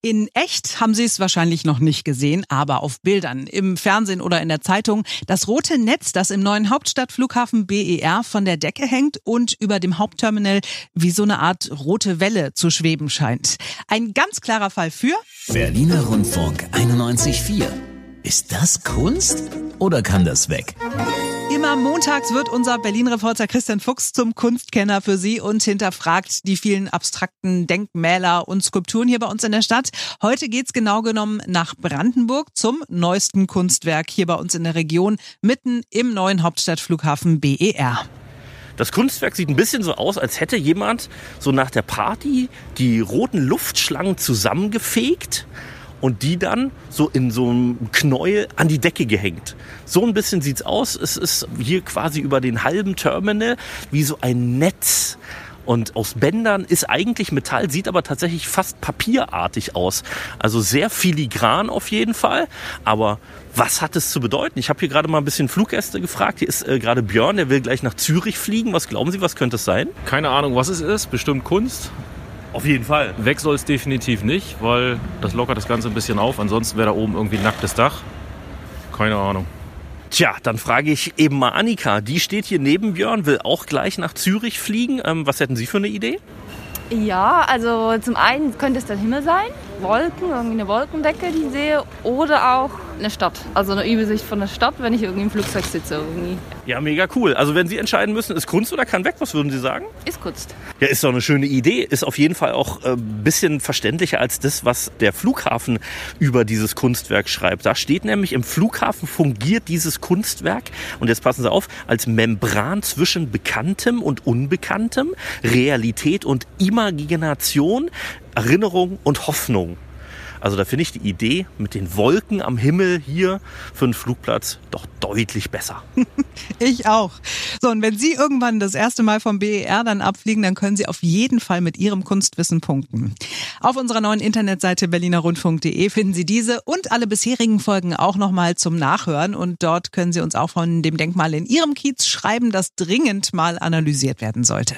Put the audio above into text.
In echt haben Sie es wahrscheinlich noch nicht gesehen, aber auf Bildern, im Fernsehen oder in der Zeitung. Das rote Netz, das im neuen Hauptstadtflughafen BER von der Decke hängt und über dem Hauptterminal wie so eine Art rote Welle zu schweben scheint. Ein ganz klarer Fall für Berliner Rundfunk 91.4. Ist das Kunst oder kann das weg? Immer montags wird unser Berlin-Reporter Christian Fuchs zum Kunstkenner für Sie und hinterfragt die vielen abstrakten Denkmäler und Skulpturen hier bei uns in der Stadt. Heute geht's genau genommen nach Brandenburg zum neuesten Kunstwerk hier bei uns in der Region, mitten im neuen Hauptstadtflughafen BER. Das Kunstwerk sieht ein bisschen so aus, als hätte jemand so nach der Party die roten Luftschlangen zusammengefegt und die dann so in so einem Knäuel an die Decke gehängt. So ein bisschen sieht's aus. Es ist hier quasi über den halben Terminal wie so ein Netz. Und aus Bändern ist eigentlich Metall, sieht aber tatsächlich fast papierartig aus. Also sehr filigran auf jeden Fall. Aber was hat es zu bedeuten? Ich habe hier gerade mal ein bisschen Fluggäste gefragt. Hier ist äh, gerade Björn, der will gleich nach Zürich fliegen. Was glauben Sie, was könnte es sein? Keine Ahnung, was es ist. Bestimmt Kunst. Auf jeden Fall. Weg soll es definitiv nicht, weil das lockert das Ganze ein bisschen auf. Ansonsten wäre da oben irgendwie ein nacktes Dach. Keine Ahnung. Tja, dann frage ich eben mal Annika. Die steht hier neben Björn, will auch gleich nach Zürich fliegen. Ähm, was hätten Sie für eine Idee? Ja, also zum einen könnte es der Himmel sein, Wolken, irgendwie eine Wolkendecke, die ich sehe, oder auch eine Stadt. Also eine Übersicht von der Stadt, wenn ich irgendwie im Flugzeug sitze. Irgendwie. Ja, mega cool. Also wenn Sie entscheiden müssen, ist Kunst oder kann weg, was würden Sie sagen? Ist Kunst. Ja, ist doch eine schöne Idee. Ist auf jeden Fall auch ein äh, bisschen verständlicher als das, was der Flughafen über dieses Kunstwerk schreibt. Da steht nämlich, im Flughafen fungiert dieses Kunstwerk, und jetzt passen Sie auf, als Membran zwischen Bekanntem und Unbekanntem, Realität und Imagination, Erinnerung und Hoffnung. Also da finde ich die Idee mit den Wolken am Himmel hier für einen Flugplatz doch deutlich besser. ich auch. So, und wenn Sie irgendwann das erste Mal vom BER dann abfliegen, dann können Sie auf jeden Fall mit Ihrem Kunstwissen punkten. Auf unserer neuen Internetseite berlinerrundfunk.de finden Sie diese und alle bisherigen Folgen auch nochmal zum Nachhören. Und dort können Sie uns auch von dem Denkmal in Ihrem Kiez schreiben, das dringend mal analysiert werden sollte.